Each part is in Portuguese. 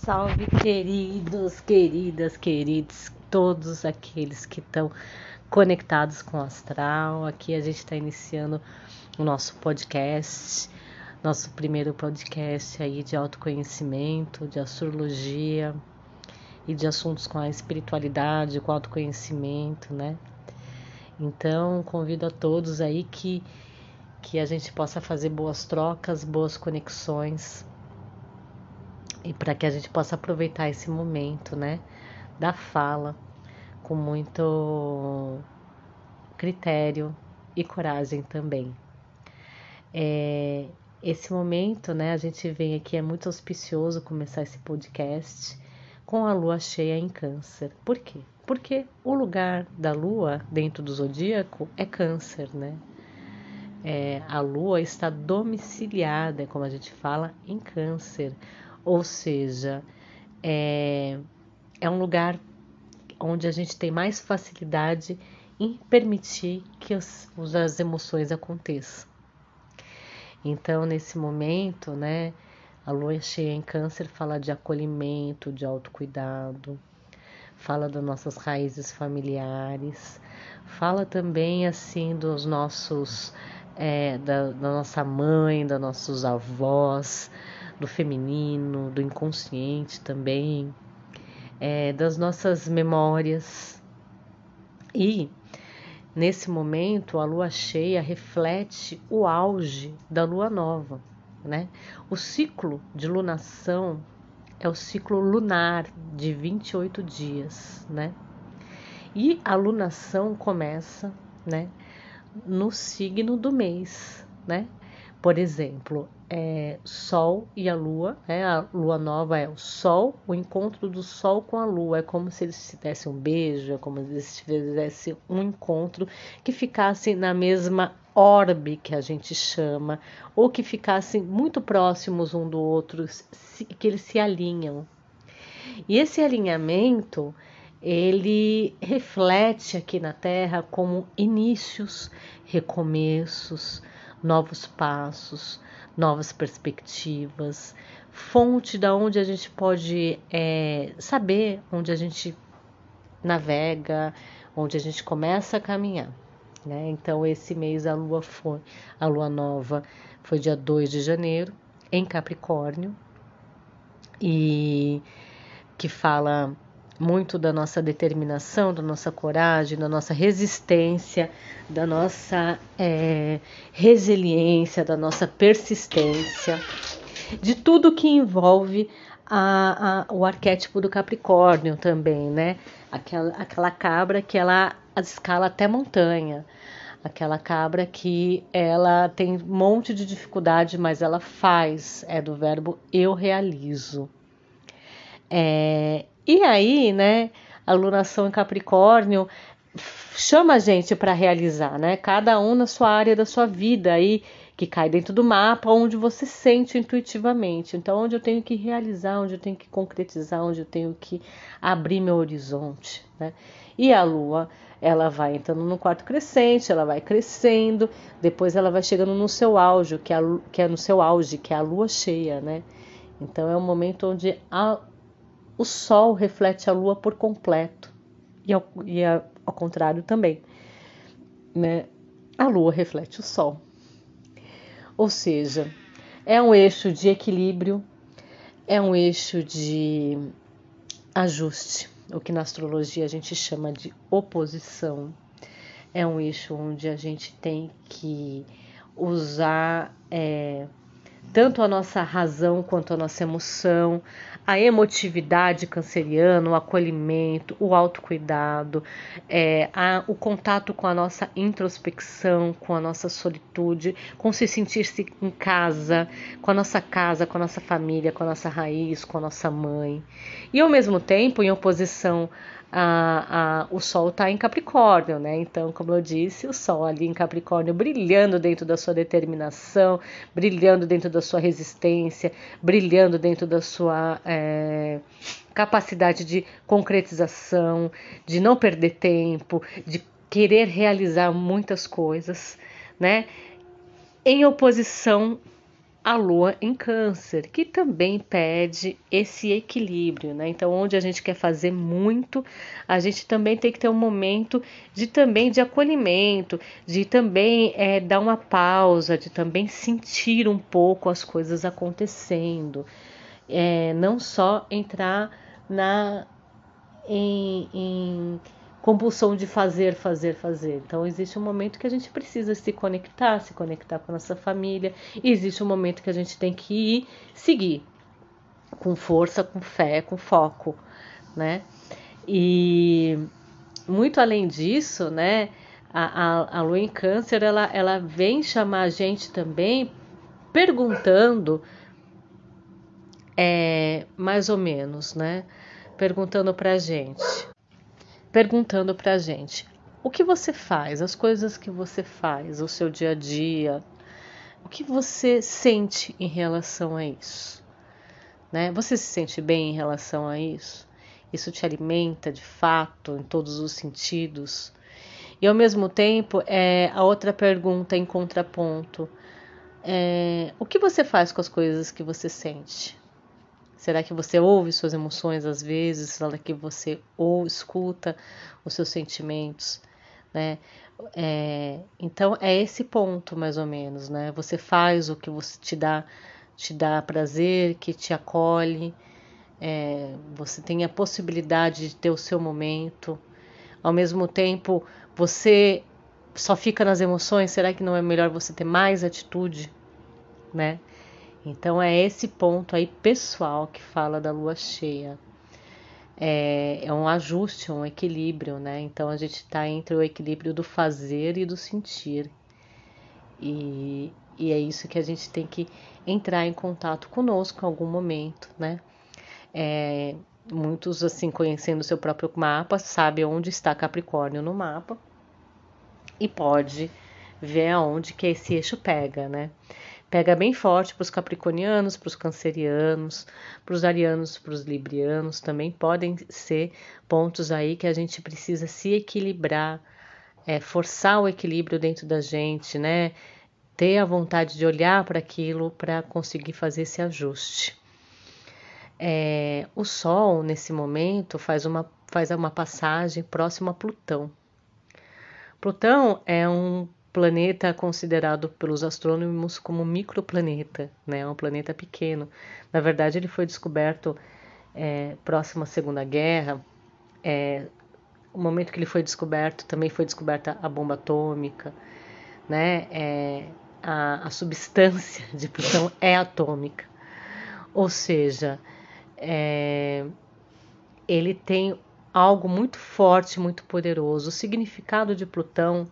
salve, queridos, queridas, queridos, todos aqueles que estão conectados com o astral. Aqui a gente está iniciando o nosso podcast, nosso primeiro podcast aí de autoconhecimento, de astrologia e de assuntos com a espiritualidade, com o autoconhecimento, né? Então, convido a todos aí que que a gente possa fazer boas trocas, boas conexões e para que a gente possa aproveitar esse momento, né, da fala com muito critério e coragem também. É, esse momento, né, a gente vem aqui, é muito auspicioso começar esse podcast com a lua cheia em Câncer. Por quê? Porque o lugar da lua dentro do zodíaco é Câncer, né? É, a lua está domiciliada, como a gente fala, em Câncer ou seja, é, é um lugar onde a gente tem mais facilidade em permitir que as, as emoções aconteçam. Então, nesse momento, né, a lua cheia em câncer fala de acolhimento, de autocuidado, fala das nossas raízes familiares, fala também assim dos nossos, é, da, da nossa mãe, dos nossos avós, do feminino, do inconsciente também, é, das nossas memórias. E nesse momento a lua cheia reflete o auge da lua nova, né? O ciclo de lunação é o ciclo lunar de 28 dias, né? E a lunação começa, né, no signo do mês, né? Por exemplo, é, Sol e a Lua, né? a Lua nova é o Sol, o encontro do Sol com a Lua, é como se eles se dessem um beijo, é como se eles fizessem um encontro que ficasse na mesma orbe que a gente chama, ou que ficassem muito próximos um do outro, que eles se alinham. E esse alinhamento ele reflete aqui na Terra como inícios, recomeços, novos passos, novas perspectivas, fonte da onde a gente pode é, saber onde a gente navega, onde a gente começa a caminhar. Né? Então esse mês a lua foi, a lua nova foi dia 2 de janeiro em Capricórnio e que fala muito da nossa determinação, da nossa coragem, da nossa resistência, da nossa é, resiliência, da nossa persistência, de tudo que envolve a, a, o arquétipo do Capricórnio também, né? Aquela, aquela cabra que ela escala até montanha, aquela cabra que ela tem um monte de dificuldade, mas ela faz, é do verbo eu realizo. É, e aí, né, a lunação em Capricórnio chama a gente para realizar, né? Cada um na sua área da sua vida aí que cai dentro do mapa, onde você sente intuitivamente. Então, onde eu tenho que realizar, onde eu tenho que concretizar, onde eu tenho que abrir meu horizonte, né? E a lua, ela vai entrando no quarto crescente, ela vai crescendo, depois ela vai chegando no seu auge, que é, que é no seu auge, que é a lua cheia, né? Então é um momento onde a, o Sol reflete a Lua por completo e ao, e ao contrário também. Né? A Lua reflete o Sol. Ou seja, é um eixo de equilíbrio, é um eixo de ajuste, o que na astrologia a gente chama de oposição. É um eixo onde a gente tem que usar é, tanto a nossa razão quanto a nossa emoção, a emotividade canceriana, o acolhimento, o autocuidado, é, a, o contato com a nossa introspecção, com a nossa solitude, com se sentir-se em casa, com a nossa casa, com a nossa família, com a nossa raiz, com a nossa mãe. E ao mesmo tempo, em oposição o Sol está em Capricórnio, né? Então, como eu disse, o Sol ali em Capricórnio brilhando dentro da sua determinação, brilhando dentro da sua resistência, brilhando dentro da sua é, capacidade de concretização, de não perder tempo, de querer realizar muitas coisas, né? Em oposição a lua em câncer, que também pede esse equilíbrio, né? Então, onde a gente quer fazer muito, a gente também tem que ter um momento de também de acolhimento, de também é, dar uma pausa, de também sentir um pouco as coisas acontecendo, é, não só entrar na em, em compulsão de fazer, fazer, fazer. Então existe um momento que a gente precisa se conectar, se conectar com a nossa família, e existe um momento que a gente tem que ir seguir com força, com fé, com foco, né? E muito além disso, né? A, a, a lua em câncer, ela, ela vem chamar a gente também perguntando, é, mais ou menos, né? Perguntando pra gente perguntando para a gente: o que você faz, as coisas que você faz, o seu dia a dia, o que você sente em relação a isso? Né? Você se sente bem em relação a isso? Isso te alimenta de fato, em todos os sentidos? E ao mesmo tempo, é, a outra pergunta em contraponto: é, o que você faz com as coisas que você sente? Será que você ouve suas emoções às vezes? Será que você ou escuta os seus sentimentos? Né? É, então é esse ponto mais ou menos, né? Você faz o que você te dá, te dá prazer, que te acolhe. É, você tem a possibilidade de ter o seu momento. Ao mesmo tempo, você só fica nas emoções. Será que não é melhor você ter mais atitude, né? Então é esse ponto aí pessoal que fala da lua cheia. É, é um ajuste, um equilíbrio, né? Então a gente está entre o equilíbrio do fazer e do sentir. E, e é isso que a gente tem que entrar em contato conosco em algum momento, né? É, muitos, assim, conhecendo seu próprio mapa, sabem onde está Capricórnio no mapa e pode ver aonde que esse eixo pega, né? Pega bem forte para os capricornianos, para os cancerianos, para os arianos, para os librianos, também podem ser pontos aí que a gente precisa se equilibrar, é, forçar o equilíbrio dentro da gente, né? Ter a vontade de olhar para aquilo para conseguir fazer esse ajuste. É, o Sol, nesse momento, faz uma, faz uma passagem próxima a Plutão. Plutão é um planeta considerado pelos astrônomos como microplaneta, né? É um planeta pequeno. Na verdade, ele foi descoberto é, próximo à Segunda Guerra. É, o momento que ele foi descoberto, também foi descoberta a bomba atômica, né? É, a, a substância de Plutão é atômica, ou seja, é, ele tem algo muito forte, muito poderoso. O significado de Plutão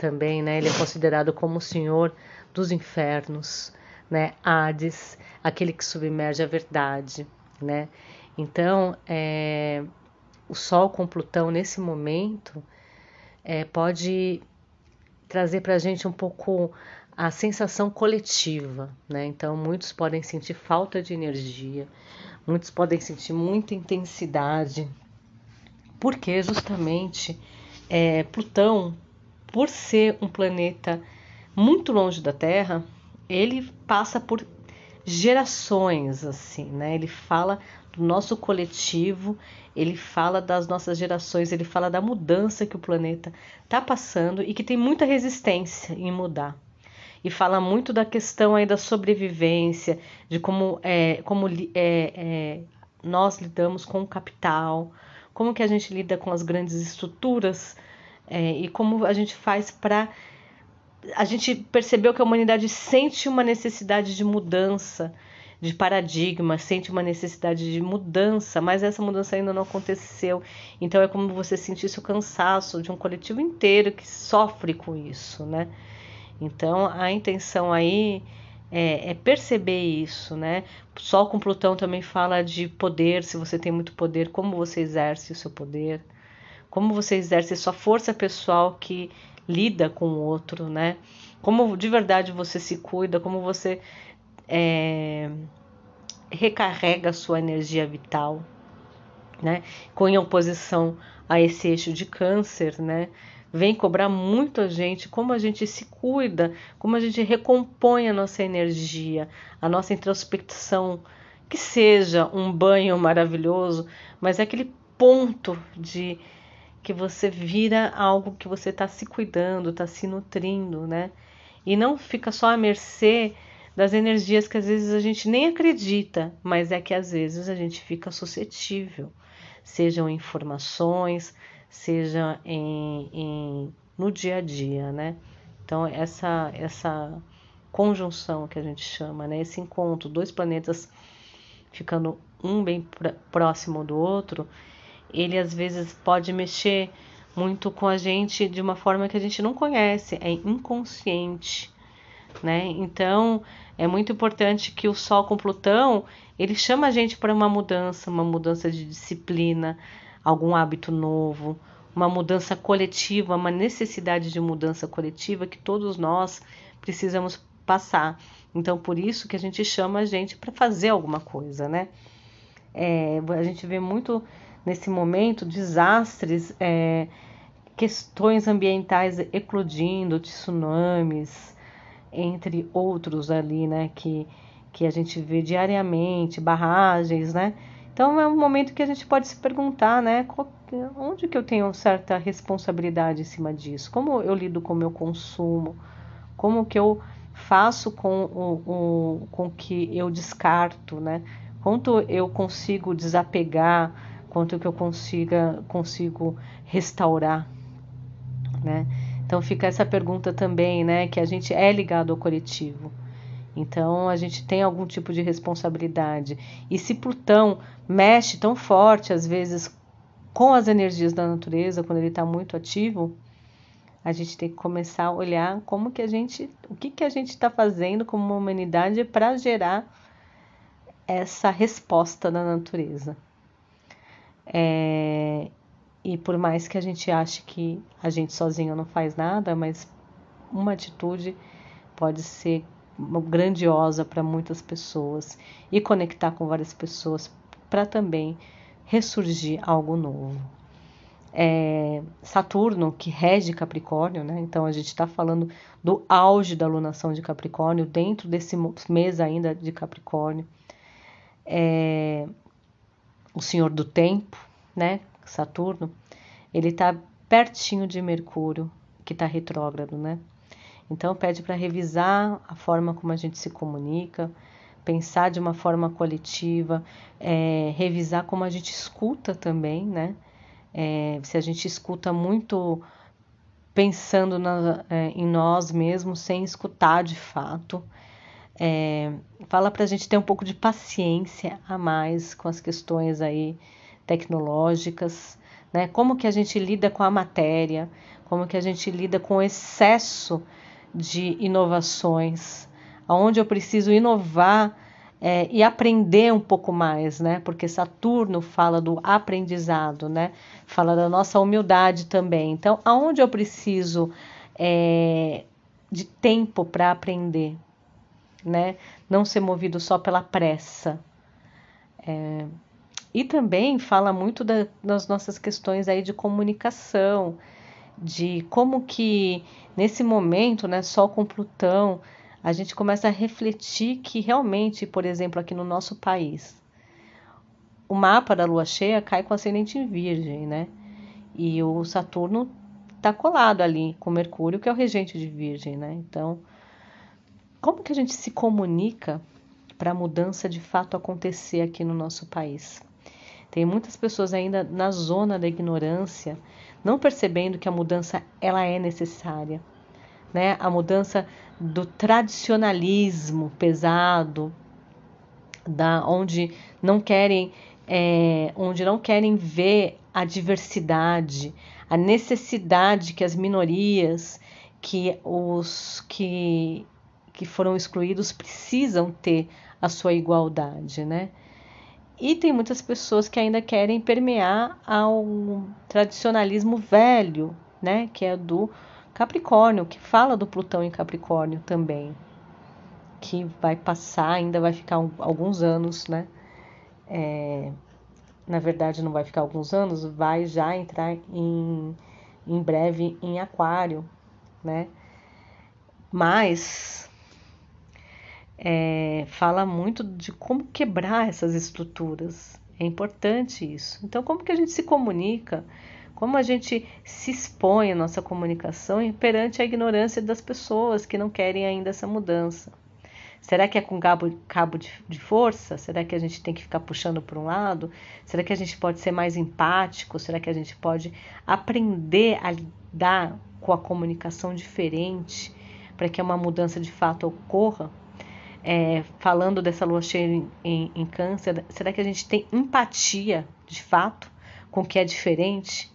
também, né? Ele é considerado como o senhor dos infernos, né? Hades, aquele que submerge a verdade, né? Então, é, o Sol com Plutão nesse momento é, pode trazer para a gente um pouco a sensação coletiva, né? Então, muitos podem sentir falta de energia, muitos podem sentir muita intensidade, porque justamente é, Plutão por ser um planeta muito longe da Terra, ele passa por gerações, assim, né? Ele fala do nosso coletivo, ele fala das nossas gerações, ele fala da mudança que o planeta está passando e que tem muita resistência em mudar. E fala muito da questão aí da sobrevivência, de como, é, como é, é, nós lidamos com o capital, como que a gente lida com as grandes estruturas é, e como a gente faz para. A gente percebeu que a humanidade sente uma necessidade de mudança, de paradigma, sente uma necessidade de mudança, mas essa mudança ainda não aconteceu. Então é como você sentisse o cansaço de um coletivo inteiro que sofre com isso, né? Então a intenção aí é, é, perceber isso, né? Sol com Plutão também fala de poder, se você tem muito poder, como você exerce o seu poder como você exerce sua força pessoal que lida com o outro, né? Como de verdade você se cuida, como você é, recarrega a sua energia vital, né? Com em oposição a esse eixo de câncer, né? vem cobrar muito a gente, como a gente se cuida, como a gente recompõe a nossa energia, a nossa introspecção, que seja um banho maravilhoso, mas é aquele ponto de que você vira algo que você está se cuidando, está se nutrindo, né? E não fica só à mercê das energias que às vezes a gente nem acredita, mas é que às vezes a gente fica suscetível, sejam informações, seja em, em, no dia a dia, né? Então essa essa conjunção que a gente chama, né? Esse encontro, dois planetas ficando um bem próximo do outro, ele às vezes pode mexer muito com a gente de uma forma que a gente não conhece, é inconsciente, né? Então, é muito importante que o Sol com Plutão, ele chama a gente para uma mudança, uma mudança de disciplina, algum hábito novo, uma mudança coletiva, uma necessidade de mudança coletiva que todos nós precisamos passar. Então, por isso que a gente chama a gente para fazer alguma coisa, né? É, a gente vê muito nesse momento desastres, é, questões ambientais eclodindo, tsunamis, entre outros ali, né? Que, que a gente vê diariamente, barragens, né? Então é um momento que a gente pode se perguntar, né? Qual, onde que eu tenho certa responsabilidade em cima disso? Como eu lido com o meu consumo? Como que eu faço com o, o com que eu descarto, né? Quanto eu consigo desapegar, quanto que eu consiga consigo restaurar, né? Então fica essa pergunta também, né? Que a gente é ligado ao coletivo. Então a gente tem algum tipo de responsabilidade. E se Plutão mexe tão forte, às vezes, com as energias da natureza, quando ele está muito ativo, a gente tem que começar a olhar como que a gente, o que, que a gente está fazendo como uma humanidade para gerar essa resposta da natureza. É, e por mais que a gente ache que a gente sozinho não faz nada, mas uma atitude pode ser grandiosa para muitas pessoas e conectar com várias pessoas para também ressurgir algo novo. É, Saturno, que rege Capricórnio, né? então a gente está falando do auge da lunação de Capricórnio, dentro desse mês ainda de Capricórnio. É, o Senhor do Tempo, né? Saturno, ele está pertinho de Mercúrio, que está retrógrado, né? Então pede para revisar a forma como a gente se comunica, pensar de uma forma coletiva, é, revisar como a gente escuta também, né? É, se a gente escuta muito pensando na, é, em nós mesmos, sem escutar de fato. É, fala para a gente ter um pouco de paciência a mais com as questões aí tecnológicas, né? Como que a gente lida com a matéria, como que a gente lida com o excesso de inovações, aonde eu preciso inovar é, e aprender um pouco mais, né? Porque Saturno fala do aprendizado, né? Fala da nossa humildade também. Então, aonde eu preciso é, de tempo para aprender, né? Não ser movido só pela pressa. É, e também fala muito da, das nossas questões aí de comunicação, de como que nesse momento, né, Sol com Plutão, a gente começa a refletir que realmente, por exemplo, aqui no nosso país, o mapa da Lua cheia cai com ascendente em Virgem, né? E o Saturno está colado ali com Mercúrio, que é o regente de Virgem, né? Então, como que a gente se comunica para a mudança de fato acontecer aqui no nosso país? Tem muitas pessoas ainda na zona da ignorância, não percebendo que a mudança ela é necessária, né? A mudança do tradicionalismo pesado, da onde não querem, é, onde não querem ver a diversidade, a necessidade que as minorias, que os que que foram excluídos precisam ter a sua igualdade, né? E tem muitas pessoas que ainda querem permear ao tradicionalismo velho, né, que é do Capricórnio, que fala do Plutão em Capricórnio também, que vai passar, ainda vai ficar alguns anos, né? É, na verdade, não vai ficar alguns anos, vai já entrar em em breve em Aquário, né? Mas é, fala muito de como quebrar essas estruturas. É importante isso. Então, como que a gente se comunica? Como a gente se expõe a nossa comunicação perante a ignorância das pessoas que não querem ainda essa mudança? Será que é com cabo, cabo de, de, força? Será que a gente tem que ficar puxando para um lado? Será que a gente pode ser mais empático? Será que a gente pode aprender a lidar com a comunicação diferente para que uma mudança de fato ocorra? É, falando dessa lua cheia em, em, em câncer, será que a gente tem empatia de fato com o que é diferente?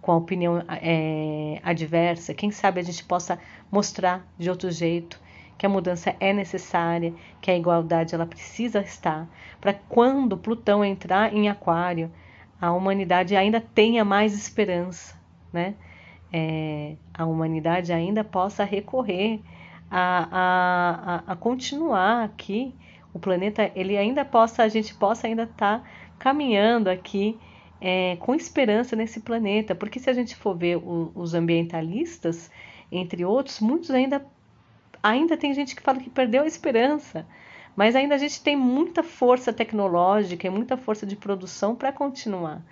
com a opinião é, adversa, quem sabe a gente possa mostrar de outro jeito que a mudança é necessária, que a igualdade ela precisa estar, para quando Plutão entrar em Aquário, a humanidade ainda tenha mais esperança, né? É, a humanidade ainda possa recorrer a, a, a, continuar aqui, o planeta ele ainda possa, a gente possa ainda estar tá caminhando aqui é, com esperança nesse planeta, porque se a gente for ver o, os ambientalistas, entre outros, muitos ainda ainda tem gente que fala que perdeu a esperança, mas ainda a gente tem muita força tecnológica e muita força de produção para continuar,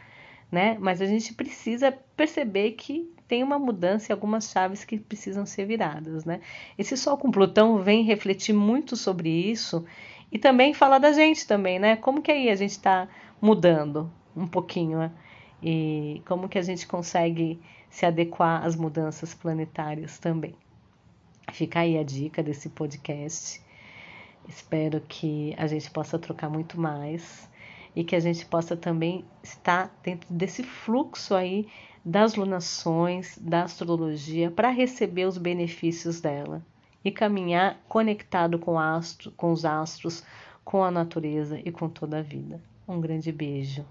né? Mas a gente precisa perceber que tem uma mudança e algumas chaves que precisam ser viradas, né? Esse Sol com Plutão vem refletir muito sobre isso e também falar da gente também, né? Como que aí a gente está mudando um pouquinho, né? E como que a gente consegue se adequar às mudanças planetárias também. Fica aí a dica desse podcast. Espero que a gente possa trocar muito mais e que a gente possa também estar dentro desse fluxo aí das lunações, da astrologia, para receber os benefícios dela e caminhar conectado com, astro, com os astros, com a natureza e com toda a vida. Um grande beijo.